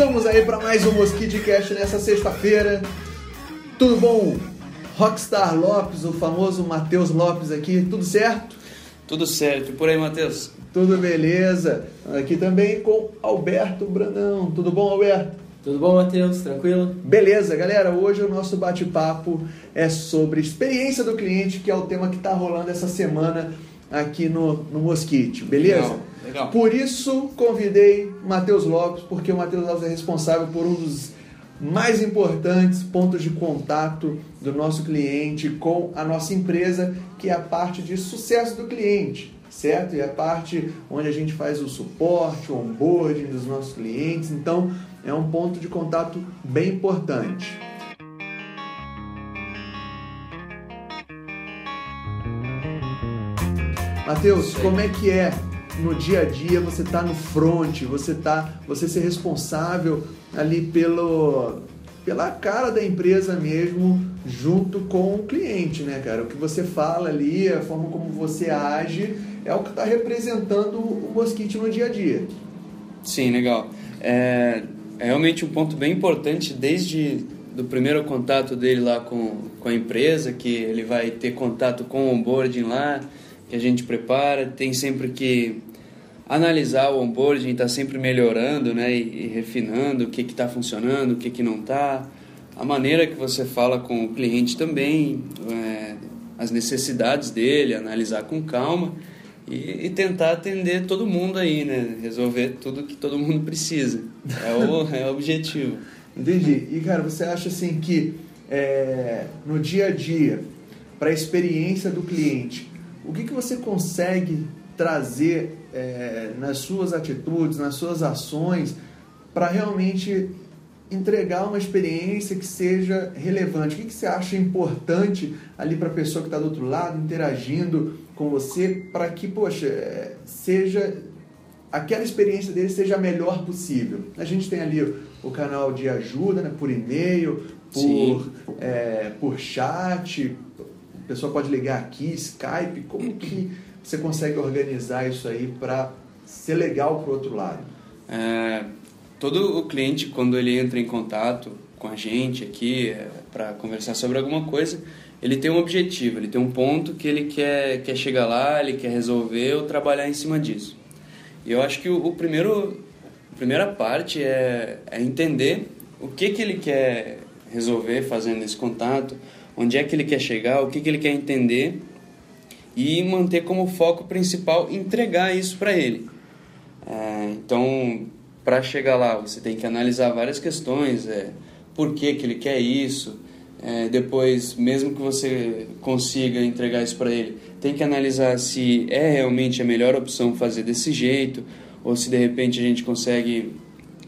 Estamos aí para mais um Mosquito Cast nessa sexta-feira. Tudo bom? Rockstar Lopes, o famoso Matheus Lopes aqui, tudo certo? Tudo certo. E por aí, Matheus? Tudo beleza. Aqui também com Alberto Brandão. Tudo bom, Alberto? Tudo bom, Matheus? Tranquilo? Beleza, galera. Hoje o nosso bate-papo é sobre experiência do cliente, que é o tema que está rolando essa semana aqui no, no Mosquite, beleza? Legal, legal. Por isso convidei Matheus Lopes, porque o Matheus Lopes é responsável por um dos mais importantes pontos de contato do nosso cliente com a nossa empresa, que é a parte de sucesso do cliente, certo? E a parte onde a gente faz o suporte, o onboarding dos nossos clientes. Então, é um ponto de contato bem importante. Matheus, como é que é no dia a dia você tá no front, você tá, você ser responsável ali pelo pela cara da empresa mesmo, junto com o cliente, né, cara? O que você fala ali, a forma como você age, é o que está representando o Mosquite no dia a dia. Sim, legal. É, é realmente um ponto bem importante desde do primeiro contato dele lá com, com a empresa, que ele vai ter contato com o onboarding lá, que a gente prepara, tem sempre que analisar o onboarding, está sempre melhorando né, e, e, refinando o que está funcionando, o que, que não está, a maneira que você fala com o cliente também, é, as necessidades dele, analisar com calma e, e, tentar atender todo mundo aí, né, resolver tudo que todo mundo precisa, é o, é o objetivo. Entendi. E cara, você acha assim que é, no dia a dia, para a experiência do cliente, o que, que você consegue trazer é, nas suas atitudes, nas suas ações, para realmente entregar uma experiência que seja relevante. O que, que você acha importante ali para a pessoa que está do outro lado, interagindo com você, para que, poxa, é, seja aquela experiência dele seja a melhor possível. A gente tem ali o, o canal de ajuda, né, por e-mail, por, é, por chat, a pessoa pode ligar aqui, Skype, como que você consegue organizar isso aí para ser legal para o outro lado? É, todo o cliente, quando ele entra em contato com a gente aqui é, para conversar sobre alguma coisa, ele tem um objetivo, ele tem um ponto que ele quer, quer chegar lá, ele quer resolver ou trabalhar em cima disso. E eu acho que o, o primeiro, a primeira parte é, é entender o que, que ele quer resolver fazendo esse contato, onde é que ele quer chegar, o que, que ele quer entender e manter como foco principal entregar isso para ele. É, então, para chegar lá, você tem que analisar várias questões, é, por que, que ele quer isso, é, depois, mesmo que você consiga entregar isso para ele, tem que analisar se é realmente a melhor opção fazer desse jeito, ou se de repente a gente consegue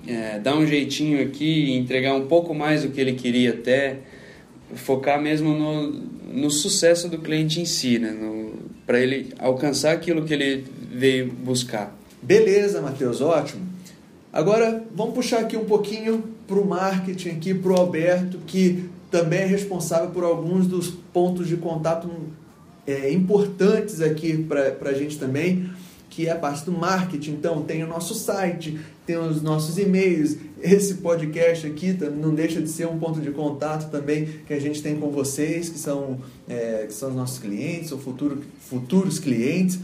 é, dar um jeitinho aqui entregar um pouco mais do que ele queria até, focar mesmo no, no sucesso do cliente em si, né? para ele alcançar aquilo que ele veio buscar. Beleza, Matheus, ótimo. Agora vamos puxar aqui um pouquinho para o marketing aqui, para o Alberto, que também é responsável por alguns dos pontos de contato é, importantes aqui para a gente também, que é a parte do marketing. Então, tem o nosso site, tem os nossos e-mails, esse podcast aqui não deixa de ser um ponto de contato também que a gente tem com vocês, que são, é, que são os nossos clientes ou futuro, futuros clientes.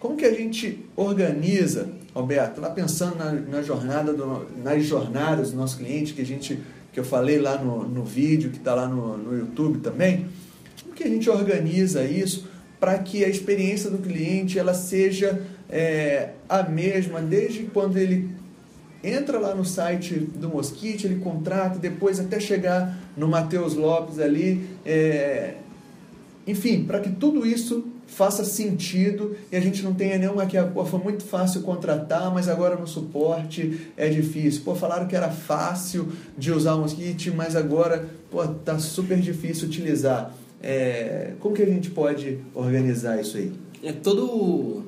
Como que a gente organiza, Alberto, lá pensando na, na jornada do, nas jornadas do nosso cliente, que a gente que eu falei lá no, no vídeo, que está lá no, no YouTube também, como que a gente organiza isso para que a experiência do cliente ela seja é, a mesma desde quando ele entra lá no site do Mosquite, ele contrata, depois até chegar no Matheus Lopes ali, é, enfim, para que tudo isso faça sentido e a gente não tenha nenhuma que pô, foi muito fácil contratar, mas agora no suporte é difícil. Pô, falaram que era fácil de usar o Mosquite, mas agora pô, tá super difícil utilizar. É, como que a gente pode organizar isso aí? É todo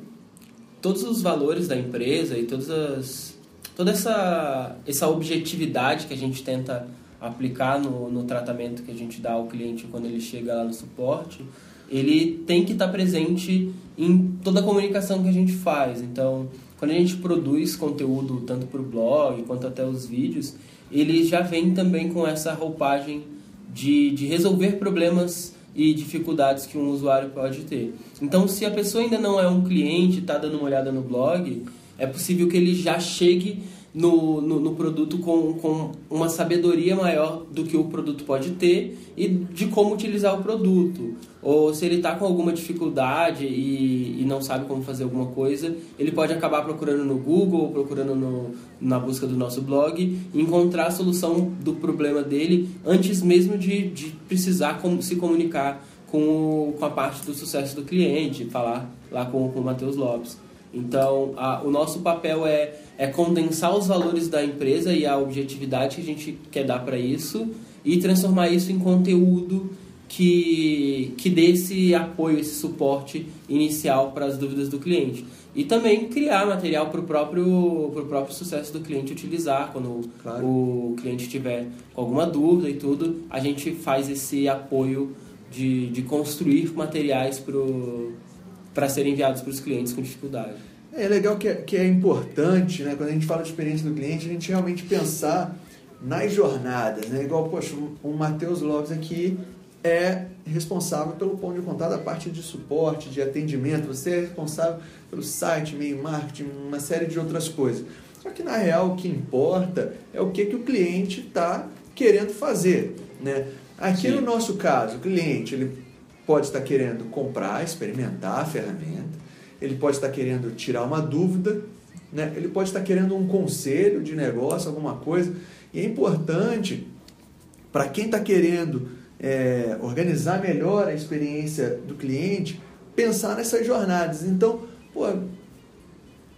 todos os valores da empresa e todas as toda essa essa objetividade que a gente tenta aplicar no, no tratamento que a gente dá ao cliente quando ele chega lá no suporte ele tem que estar presente em toda a comunicação que a gente faz. Então, quando a gente produz conteúdo tanto para o blog quanto até os vídeos, ele já vem também com essa roupagem de, de resolver problemas e dificuldades que um usuário pode ter. Então, se a pessoa ainda não é um cliente, está dando uma olhada no blog, é possível que ele já chegue no, no, no, produto com, com uma sabedoria maior do que o produto pode ter e de como utilizar o produto. Ou se ele está com alguma dificuldade e, e não sabe como fazer alguma coisa, ele pode acabar procurando no Google, procurando no, na busca do nosso blog, e encontrar a solução do problema dele antes mesmo de, de precisar com, se comunicar com, com a parte do sucesso do cliente, falar lá com, com o Matheus Lopes. Então, a, o nosso papel é, é condensar os valores da empresa e a objetividade que a gente quer dar para isso e transformar isso em conteúdo que, que dê esse apoio, esse suporte inicial para as dúvidas do cliente. E também criar material para o próprio, pro próprio sucesso do cliente utilizar. Quando claro. o cliente tiver alguma dúvida e tudo, a gente faz esse apoio de, de construir materiais para para serem enviados para os clientes com dificuldade. É legal que é, que é importante, né, quando a gente fala de experiência do cliente, a gente realmente pensar nas jornadas, né? Igual, poxa, o Matheus Lopes aqui é responsável pelo ponto de contato da parte de suporte, de atendimento, você é responsável pelo site, meio marketing, uma série de outras coisas. Só que na real o que importa é o que, que o cliente está querendo fazer. Né? Aqui Sim. no nosso caso, o cliente ele pode estar querendo comprar, experimentar a ferramenta, ele pode estar querendo tirar uma dúvida, né? ele pode estar querendo um conselho de negócio, alguma coisa. E é importante para quem está querendo é, organizar melhor a experiência do cliente, pensar nessas jornadas. Então, pô,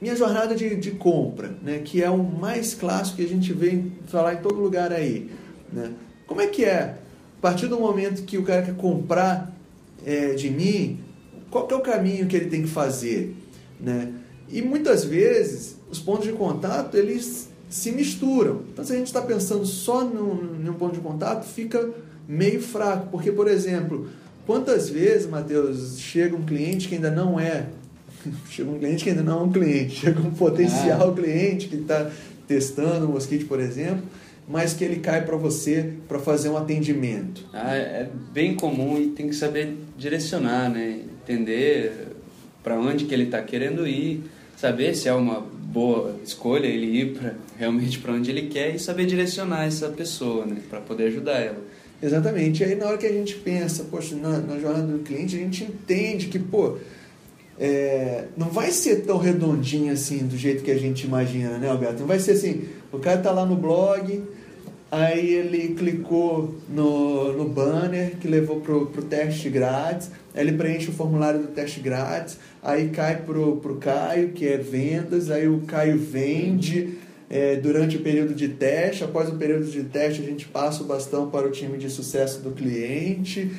minha jornada de, de compra, né, que é o mais clássico que a gente vê falar em todo lugar aí. Né? Como é que é? A partir do momento que o cara quer comprar é, de mim, qual é o caminho que ele tem que fazer, né? E muitas vezes os pontos de contato eles se misturam. Então, se a gente está pensando só num, num ponto de contato, fica meio fraco, porque por exemplo, quantas vezes, Matheus, chega um cliente que ainda não é chega um cliente que ainda não é um cliente, chega um potencial ah. cliente que está testando o Mosquite, por exemplo, mas que ele cai para você para fazer um atendimento? Ah, é bem comum e tem que saber direcionar, né? Entender para onde que ele está querendo ir, saber se é uma boa escolha ele ir para realmente para onde ele quer e saber direcionar essa pessoa, né? Para poder ajudar ela. Exatamente. E aí na hora que a gente pensa, poxa, na, na jornada do cliente, a gente entende que, pô, é, não vai ser tão redondinho assim do jeito que a gente imagina, né, Alberto? Não vai ser assim, o cara está lá no blog, Aí ele clicou no, no banner que levou pro, pro teste grátis. Ele preenche o formulário do teste grátis. Aí cai pro, pro Caio, que é vendas. Aí o Caio vende é, durante o período de teste. Após o período de teste, a gente passa o bastão para o time de sucesso do cliente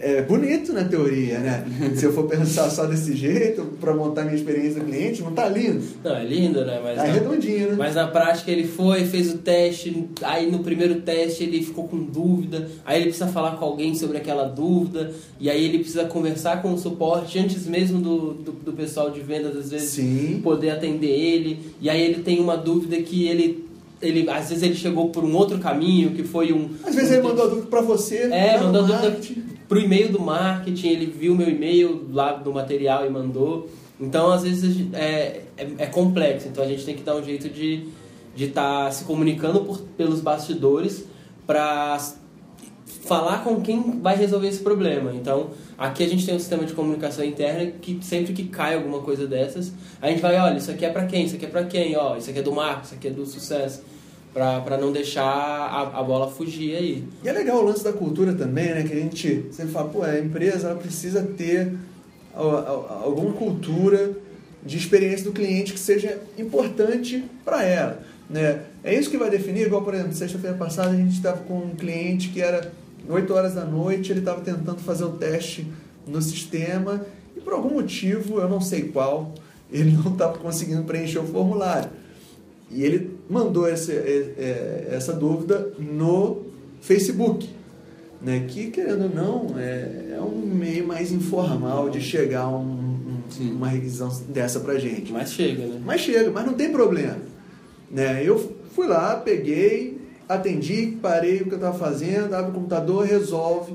é bonito na teoria, né? Se eu for pensar só desse jeito, para montar minha experiência do cliente, não tá lindo? Não, é lindo, né? Mas é redondinho, né? Mas na prática ele foi, fez o teste, aí no primeiro teste ele ficou com dúvida, aí ele precisa falar com alguém sobre aquela dúvida, e aí ele precisa conversar com o suporte antes mesmo do, do, do pessoal de vendas, às vezes, Sim. poder atender ele, e aí ele tem uma dúvida que ele ele, às vezes ele chegou por um outro caminho, que foi um. Às vezes um, ele mandou a dúvida para você. É, mandou a dúvida pro e-mail do marketing, ele viu meu e-mail lá do material e mandou. Então, às vezes é, é, é complexo, então a gente tem que dar um jeito de estar tá se comunicando por, pelos bastidores para falar com quem vai resolver esse problema. Então, aqui a gente tem um sistema de comunicação interna que sempre que cai alguma coisa dessas, a gente vai, olha, isso aqui é para quem? Isso aqui é para quem? Ó, isso aqui é do marketing, isso aqui é do sucesso para não deixar a, a, bola fugir aí. E é legal o lance da cultura também, né? Que a gente sempre fala, pô, a empresa ela precisa ter alguma cultura de experiência do cliente que seja importante para ela. Né? É isso que vai definir, igual, por exemplo, sexta-feira passada a gente estava com um cliente que era 8 horas da noite, ele estava tentando fazer o teste no sistema e por algum motivo, eu não sei qual, ele não estava conseguindo preencher o formulário. E ele mandou essa, é, é, essa dúvida no Facebook, né? que, querendo ou não, é, é um meio mais informal de chegar um, um uma requisição dessa pra gente. Mas chega, né? Mas chega, mas não tem problema. Né? Eu fui lá, peguei, atendi, parei o que eu estava fazendo, abre o computador, resolve.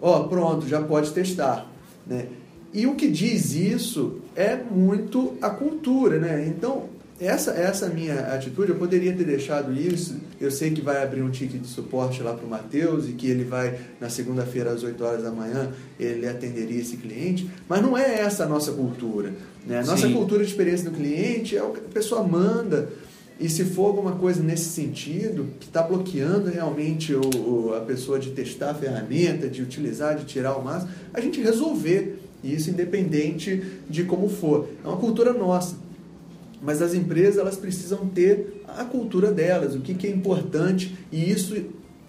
Ó, pronto, já pode testar. Né? E o que diz isso é muito a cultura, né? Então, essa, essa minha atitude, eu poderia ter deixado isso. Eu sei que vai abrir um ticket de suporte lá para o Matheus e que ele vai, na segunda-feira, às 8 horas da manhã, ele atenderia esse cliente. Mas não é essa a nossa cultura. Né? A nossa Sim. cultura de experiência do cliente é o que a pessoa manda. E se for alguma coisa nesse sentido, que está bloqueando realmente o, o, a pessoa de testar a ferramenta, de utilizar, de tirar o máximo, a gente resolver isso independente de como for. É uma cultura nossa. Mas as empresas elas precisam ter a cultura delas, o que, que é importante, e isso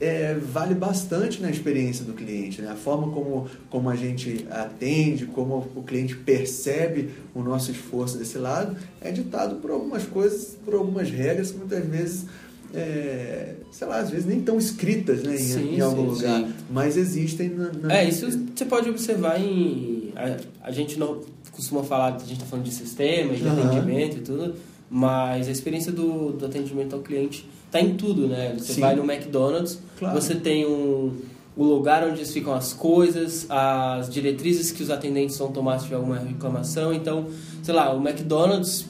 é, vale bastante na experiência do cliente. Né? A forma como, como a gente atende, como o cliente percebe o nosso esforço desse lado, é ditado por algumas coisas, por algumas regras que muitas vezes. É, sei lá, às vezes nem estão escritas né, em, sim, em algum sim, lugar, sim. mas existem na, na, É, isso você pode observar em. A, a gente não costuma falar, a gente está falando de sistema, de uhum. atendimento e tudo, mas a experiência do, do atendimento ao cliente está em tudo, né? Você Sim. vai no McDonald's, claro. você tem um, o lugar onde ficam as coisas, as diretrizes que os atendentes vão tomar se tiver alguma reclamação. Então, sei lá, o McDonald's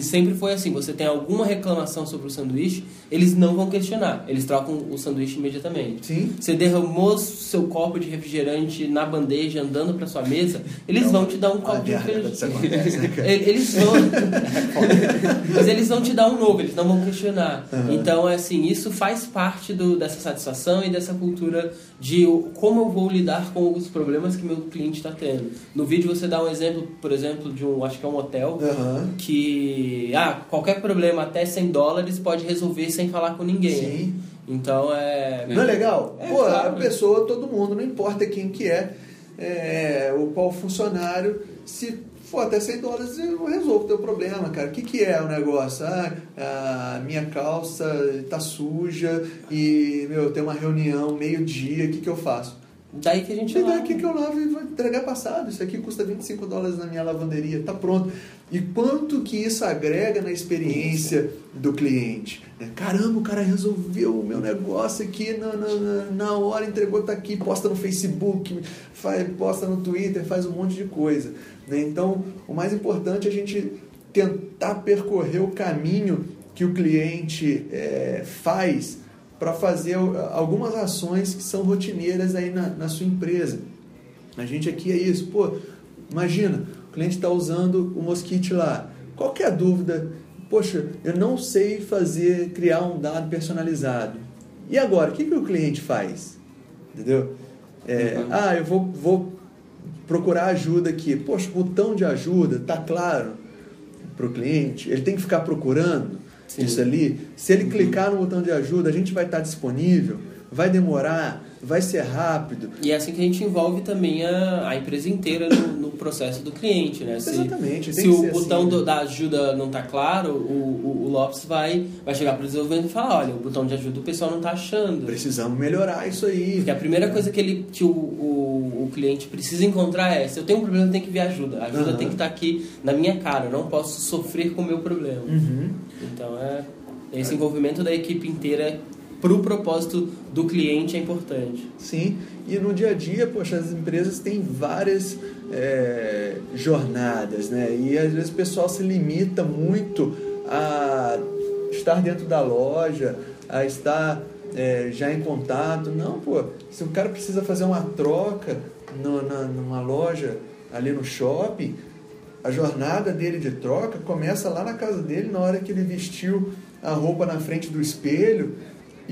sempre foi assim, você tem alguma reclamação sobre o sanduíche, eles não vão questionar, eles trocam o sanduíche imediatamente. Sim. Você derramou seu copo de refrigerante na bandeja andando para sua mesa, eles não, vão te dar um copo de refrigerante. Né, eles vão Mas eles vão te dar um novo, eles não vão questionar. Uhum. Então, assim, isso faz parte do, dessa satisfação e dessa cultura de como eu vou lidar com os problemas que meu cliente está tendo. No vídeo você dá um exemplo, por exemplo, de um, acho que é um hotel, uhum. que ah, qualquer problema até 100 dólares pode resolver sem falar com ninguém. Sim. Então é. Não é legal? É, Pô, claro. a pessoa, todo mundo, não importa quem que é, é o qual funcionário, se for até 100 dólares eu resolvo o teu problema, cara. O que, que é o negócio? Ah, a minha calça tá suja e, meu, tem uma reunião meio-dia, o que, que eu faço? Daí que a gente lava. Daqui que eu lavo e vou entregar passado. Isso aqui custa 25 dólares na minha lavanderia, tá pronto. E quanto que isso agrega na experiência do cliente? Né? Caramba, o cara resolveu o meu negócio aqui na, na, na hora, entregou, tá aqui, posta no Facebook, faz, posta no Twitter, faz um monte de coisa. Né? Então, o mais importante é a gente tentar percorrer o caminho que o cliente é, faz para fazer algumas ações que são rotineiras aí na, na sua empresa. A gente aqui é isso. Pô, imagina, o cliente está usando o Mosquite lá. Qual é a dúvida? Poxa, eu não sei fazer, criar um dado personalizado. E agora, o que, que o cliente faz? Entendeu? É, uhum. Ah, eu vou, vou procurar ajuda aqui. Poxa, o botão de ajuda está claro para o cliente. Ele tem que ficar procurando. Sim. isso ali. Se ele uhum. clicar no botão de ajuda, a gente vai estar disponível, vai demorar, vai ser rápido. E é assim que a gente envolve também a, a empresa inteira no, no processo do cliente, né? Se, Exatamente. Se o botão assim, do, da ajuda não está claro, o, o, o, Lopes vai, vai chegar para o desenvolvimento e falar, olha, o botão de ajuda o pessoal não está achando. Precisamos melhorar isso aí. Porque a primeira coisa que, ele, que o, o, o cliente precisa encontrar é, se eu tenho um problema, eu tenho que ver ajuda. A ajuda uhum. tem que estar tá aqui na minha cara, eu não posso sofrer com o meu problema. Uhum. Então, é, esse envolvimento da equipe inteira para o propósito do cliente é importante. Sim, e no dia a dia, poxa, as empresas têm várias é, jornadas, né? E às vezes o pessoal se limita muito a estar dentro da loja, a estar é, já em contato. Não, pô, se o cara precisa fazer uma troca no, na, numa loja ali no shopping, a jornada dele de troca começa lá na casa dele, na hora que ele vestiu a roupa na frente do espelho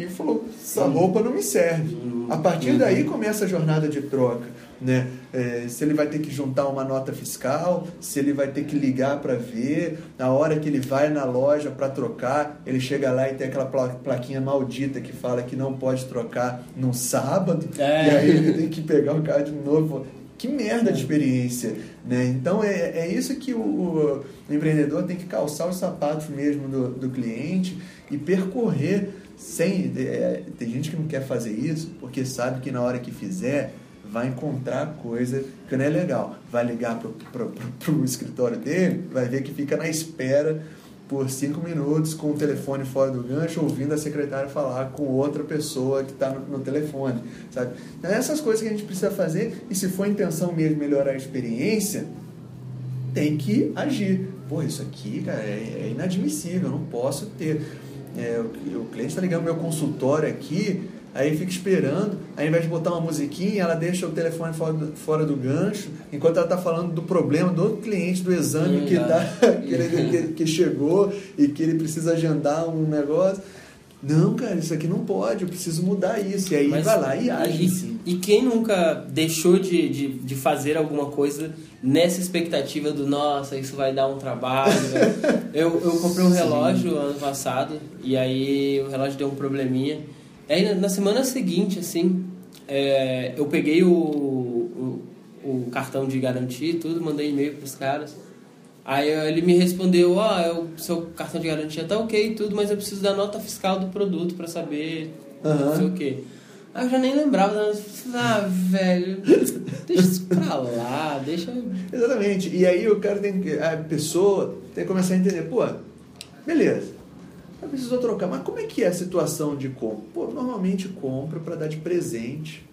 e falou: essa roupa não me serve. A partir daí começa a jornada de troca. Né? É, se ele vai ter que juntar uma nota fiscal, se ele vai ter que ligar para ver, na hora que ele vai na loja para trocar, ele chega lá e tem aquela plaquinha maldita que fala que não pode trocar no sábado, é. e aí ele tem que pegar o carro de novo. Que merda de experiência, né? Então é, é isso que o, o, empreendedor tem que calçar os sapatos mesmo do, do cliente e percorrer sem. É, tem gente que não quer fazer isso porque sabe que na hora que fizer vai encontrar coisa que não é legal. Vai ligar para o escritório dele, vai ver que fica na espera por cinco minutos com o telefone fora do gancho, ouvindo a secretária falar com outra pessoa que está no, no, telefone, sabe? Então, essas coisas que a gente precisa fazer, e se for a intenção mesmo melhorar a experiência, tem que agir. Pô, isso aqui, cara, é, é inadmissível, não posso ter. É, o, o cliente está ligando meu consultório aqui, aí fica esperando, ao invés de botar uma musiquinha, ela deixa o telefone fora do, fora do gancho, enquanto ela está falando do problema do cliente, do exame que, tá, que, ele, que, que chegou e que ele precisa agendar um negócio. Não, cara, isso aqui não pode, eu preciso mudar isso. E aí Mas, vai lá e age. E, e quem nunca deixou de, de, de, fazer alguma coisa nessa expectativa do nossa, isso vai dar um trabalho. Né? eu, eu comprei um relógio Sim. ano passado e aí o relógio deu um probleminha. Aí na semana seguinte, assim, é, eu peguei o, o, o, cartão de garantia e tudo, mandei e-mail para os caras. Aí ele me respondeu, ó, oh, seu cartão de garantia tá ok e tudo, mas eu preciso da nota fiscal do produto para saber uhum. não sei o quê. Aí eu já nem lembrava, ah, velho, deixa isso pra lá, deixa... Exatamente, e aí o cara tem que, a pessoa tem que começar a entender, pô, beleza, eu precisou trocar. Mas como é que é a situação de compra? Pô, normalmente compra para dar de presente.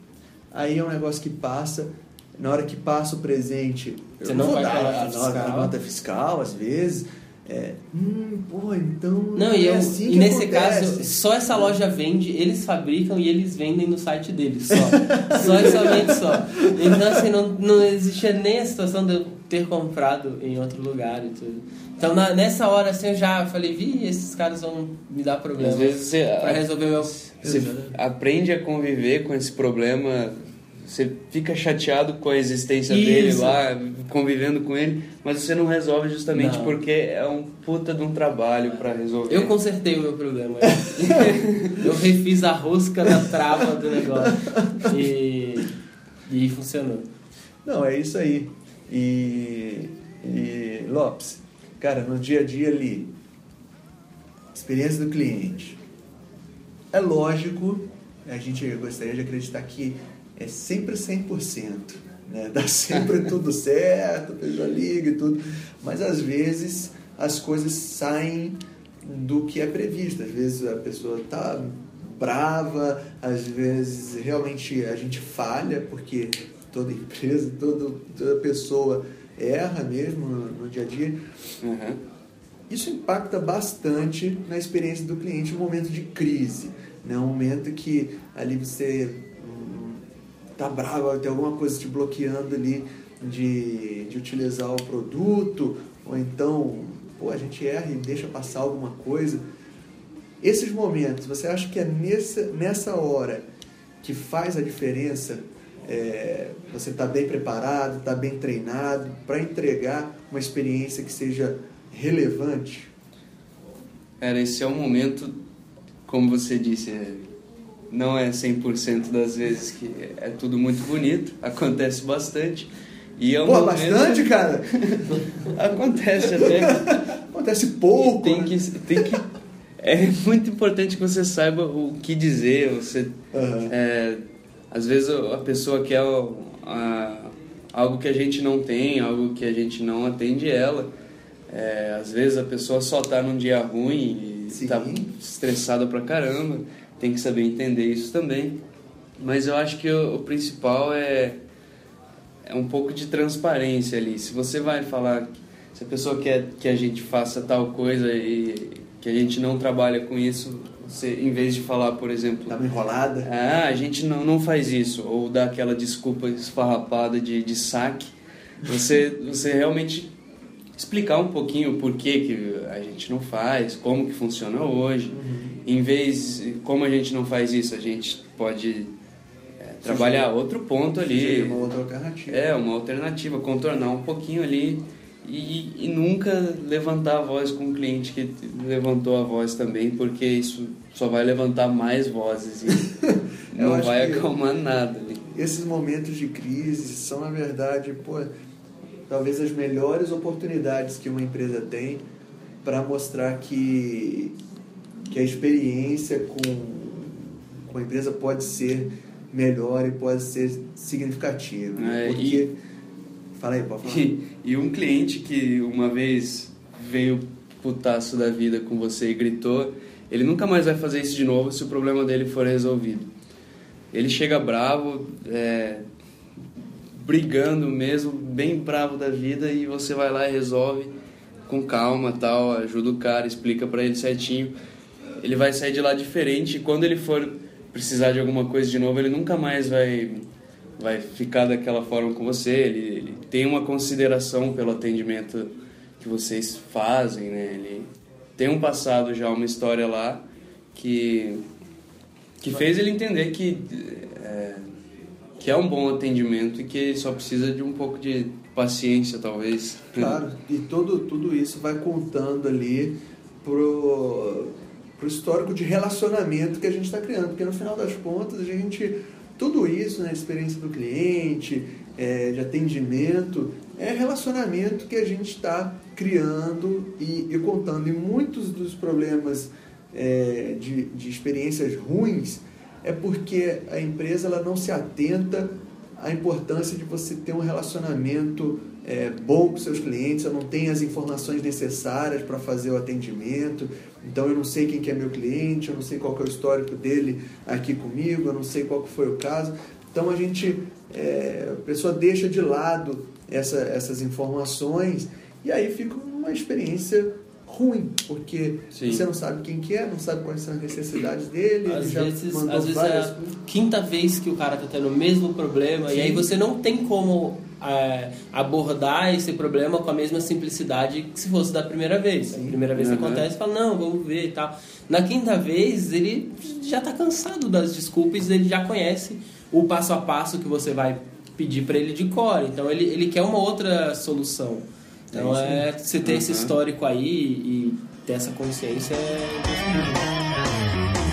Aí é um negócio que passa. Na hora que passa o presente, Você não vai dar a, nota, a nota fiscal, às vezes. É, hum, pô, então. Não, é e, eu, assim e nesse acontece. caso, só essa loja vende, eles fabricam e eles vendem no site deles, só. só e somente só. Então, assim, não, não existia nem a situação de eu ter comprado em outro lugar e tudo. Então na, nessa hora assim eu já falei, vi, esses caras vão me dar problema. Às vezes você para resolver meu você aprende a conviver com esse problema, você fica chateado com a existência Isso. dele lá, convivendo com ele, mas você não resolve justamente não. porque é um puta de um trabalho para resolver. Eu consertei o meu problema. eu refiz a rosca da trava do negócio e, e funcionou. Não, é isso aí. E, e Lopes, Cara, no dia a dia ali, experiência do cliente. É lógico, a gente gostaria de acreditar que é sempre 100%, né? Dá sempre tudo certo, a pessoa liga e tudo, mas às vezes as coisas saem do que é previsto. Às vezes a pessoa tá brava, às vezes realmente a gente falha, porque toda empresa, toda, toda pessoa erra mesmo no, no dia a dia. Uhum. Isso impacta bastante na experiência do cliente no momento de crise. Né? Um momento que ali você tá bravo, tem alguma coisa te bloqueando ali de, de utilizar o produto, ou então pô, a gente erra e deixa passar alguma coisa. Esses momentos, você acha que é nessa, nessa hora que faz a diferença é, você está bem preparado, está bem treinado para entregar uma experiência que seja relevante? Era, esse é um momento, como você disse, é, não é 100% das vezes que é tudo muito bonito, acontece bastante. E é um Pô, momento... bastante, cara? acontece até. acontece pouco. tem, né? que, tem que é muito importante que você saiba o que dizer, você uhum. é, às vezes a pessoa quer algo que a gente não tem, algo que a gente não atende ela. É, às vezes a pessoa só está num dia ruim e está estressada pra caramba. Tem que saber entender isso também. Mas eu acho que o, o principal é, é um pouco de transparência ali. Se você vai falar, se a pessoa quer que a gente faça tal coisa e que a gente não trabalha com isso, você, em vez de falar, por exemplo... Dá uma enrolada. Ah, a gente não, não faz isso. Ou dá aquela desculpa esfarrapada de, de saque. Você, você realmente explicar um pouquinho o porquê que a gente não faz, como que funciona hoje. Uhum. Em vez, como a gente não faz isso, a gente pode é, trabalhar outro ponto ali. uma outra alternativa. É, uma alternativa, contornar um pouquinho ali e, e, nunca levantar a voz com o cliente que levantou a voz também, porque isso só vai levantar mais vozes e não vai acalmar nada. Ali. Esses momentos de crise são, na verdade, pô, talvez as melhores oportunidades que uma empresa tem para mostrar que, que a experiência com, com a empresa pode ser melhor e pode ser significativo. É, porque... e- Fala aí, pode falar. E, e um cliente que uma vez veio putaço da vida com você e gritou, ele nunca mais vai fazer isso de novo se o problema dele for resolvido. Ele chega bravo, é, brigando mesmo, bem bravo da vida e você vai lá e resolve com calma, tal, ajuda o cara, explica pra ele certinho. Ele vai sair de lá diferente e quando ele for precisar de alguma coisa de novo, ele nunca mais vai vai ficar daquela forma com você. Ele, ele tem uma consideração pelo atendimento que vocês fazem, né? Ele tem um passado já, uma história lá que que fez ele entender que é, que é um bom atendimento e que só precisa de um pouco de paciência, talvez. Claro, e todo, tudo isso vai contando ali pro, pro histórico de relacionamento que a gente está criando, porque no final das contas a gente, tudo isso, né, experiência do cliente, é, de atendimento, é relacionamento que a gente está criando e, e contando. E muitos dos problemas é, de, de experiências ruins é porque a empresa ela não se atenta à importância de você ter um relacionamento é, bom com seus clientes, eu não tenho as informações necessárias para fazer o atendimento, então eu não sei quem que é meu cliente, eu não sei qual que é o histórico dele aqui comigo, eu não sei qual que foi o caso. Então a gente, é, a pessoa deixa de lado essa, essas informações e aí fica uma experiência ruim, porque Sim. você não sabe quem que é, não sabe quais são as necessidades dele, Às ele já vezes, mandou às vezes é várias... a quinta vez que o cara tá tendo o mesmo problema Sim. e aí você não tem como é, abordar esse problema com a mesma simplicidade que se fosse da primeira vez. Sim. A primeira vez que Uhum. acontece, fala, não, vamos ver e tal. Na quinta vez, ele já tá cansado das desculpas, ele já conhece o passo a passo que você vai pedir para ele de cor. Então ele, ele quer uma outra solução. Então isso é, você ter esse Uhum. histórico aí e ter essa consciência é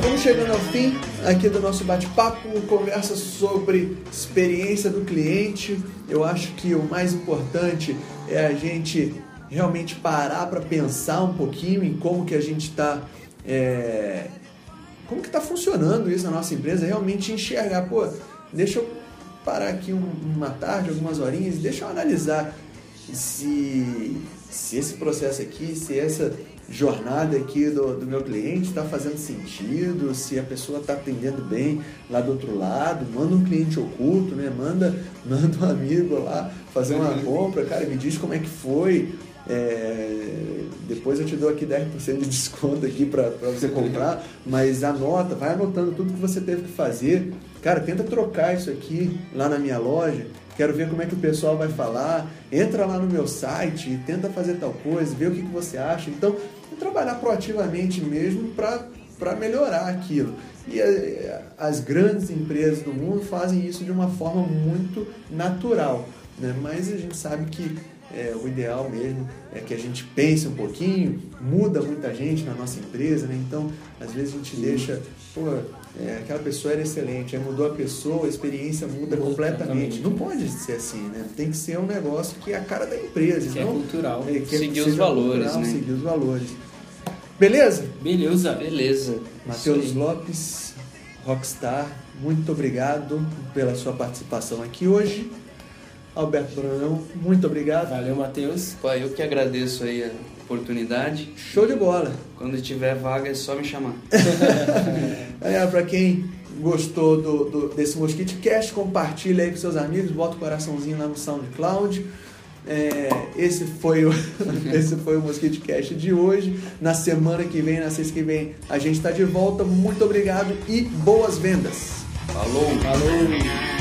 vamos chegando ao fim aqui do nosso bate-papo, conversa sobre experiência do cliente. Eu acho que o mais importante é a gente realmente parar para pensar um pouquinho em como que a gente está como que está funcionando isso na nossa empresa, realmente enxergar, pô, deixa eu parar aqui um- uma tarde, algumas horinhas, deixa eu analisar se, se esse processo aqui, se essa jornada aqui do, do meu cliente está fazendo sentido, se a pessoa está atendendo bem lá do outro lado, manda um cliente oculto, né? Manda, manda um amigo lá fazer uma compra, cara, me diz como é que foi. É, depois eu te dou aqui 10% de desconto aqui para você comprar, mas anota, vai anotando tudo que você teve que fazer. Cara, tenta trocar isso aqui lá na minha loja. Quero ver como é que o pessoal vai falar. Entra lá no meu site, e tenta fazer tal coisa, vê o que, que você acha. Então, trabalhar proativamente mesmo para melhorar aquilo. E eh, as grandes empresas do mundo fazem isso de uma forma muito natural. Né? Mas a gente sabe que é, o ideal mesmo é que a gente pense um pouquinho, muda muita gente na nossa empresa, né? Então, às vezes a gente deixa, pô, é, aquela pessoa era excelente, aí mudou a pessoa, a experiência muda Muda completamente. Não pode ser assim, né? Tem que ser um negócio que é a cara da empresa, Que é não cultural. é, que Seguir seja os valores, cultural, né? Seguir os valores. Beleza? Beleza. Beleza. Matheus. Lopes, Rockstar, muito obrigado pela sua participação aqui hoje. Alberto Brunão, muito obrigado. Valeu, Matheus. Eu que agradeço aí a oportunidade. Show de bola. Quando tiver vaga é só me chamar. É, para quem gostou do, do- desse Mosquite Cast, compartilha aí com seus amigos, bota o coraçãozinho lá no SoundCloud. É, esse foi o esse foi o Mosquite Cast de hoje. Na semana que vem, na sexta que vem, a gente está de volta. Muito obrigado e boas vendas. Falou! Falou.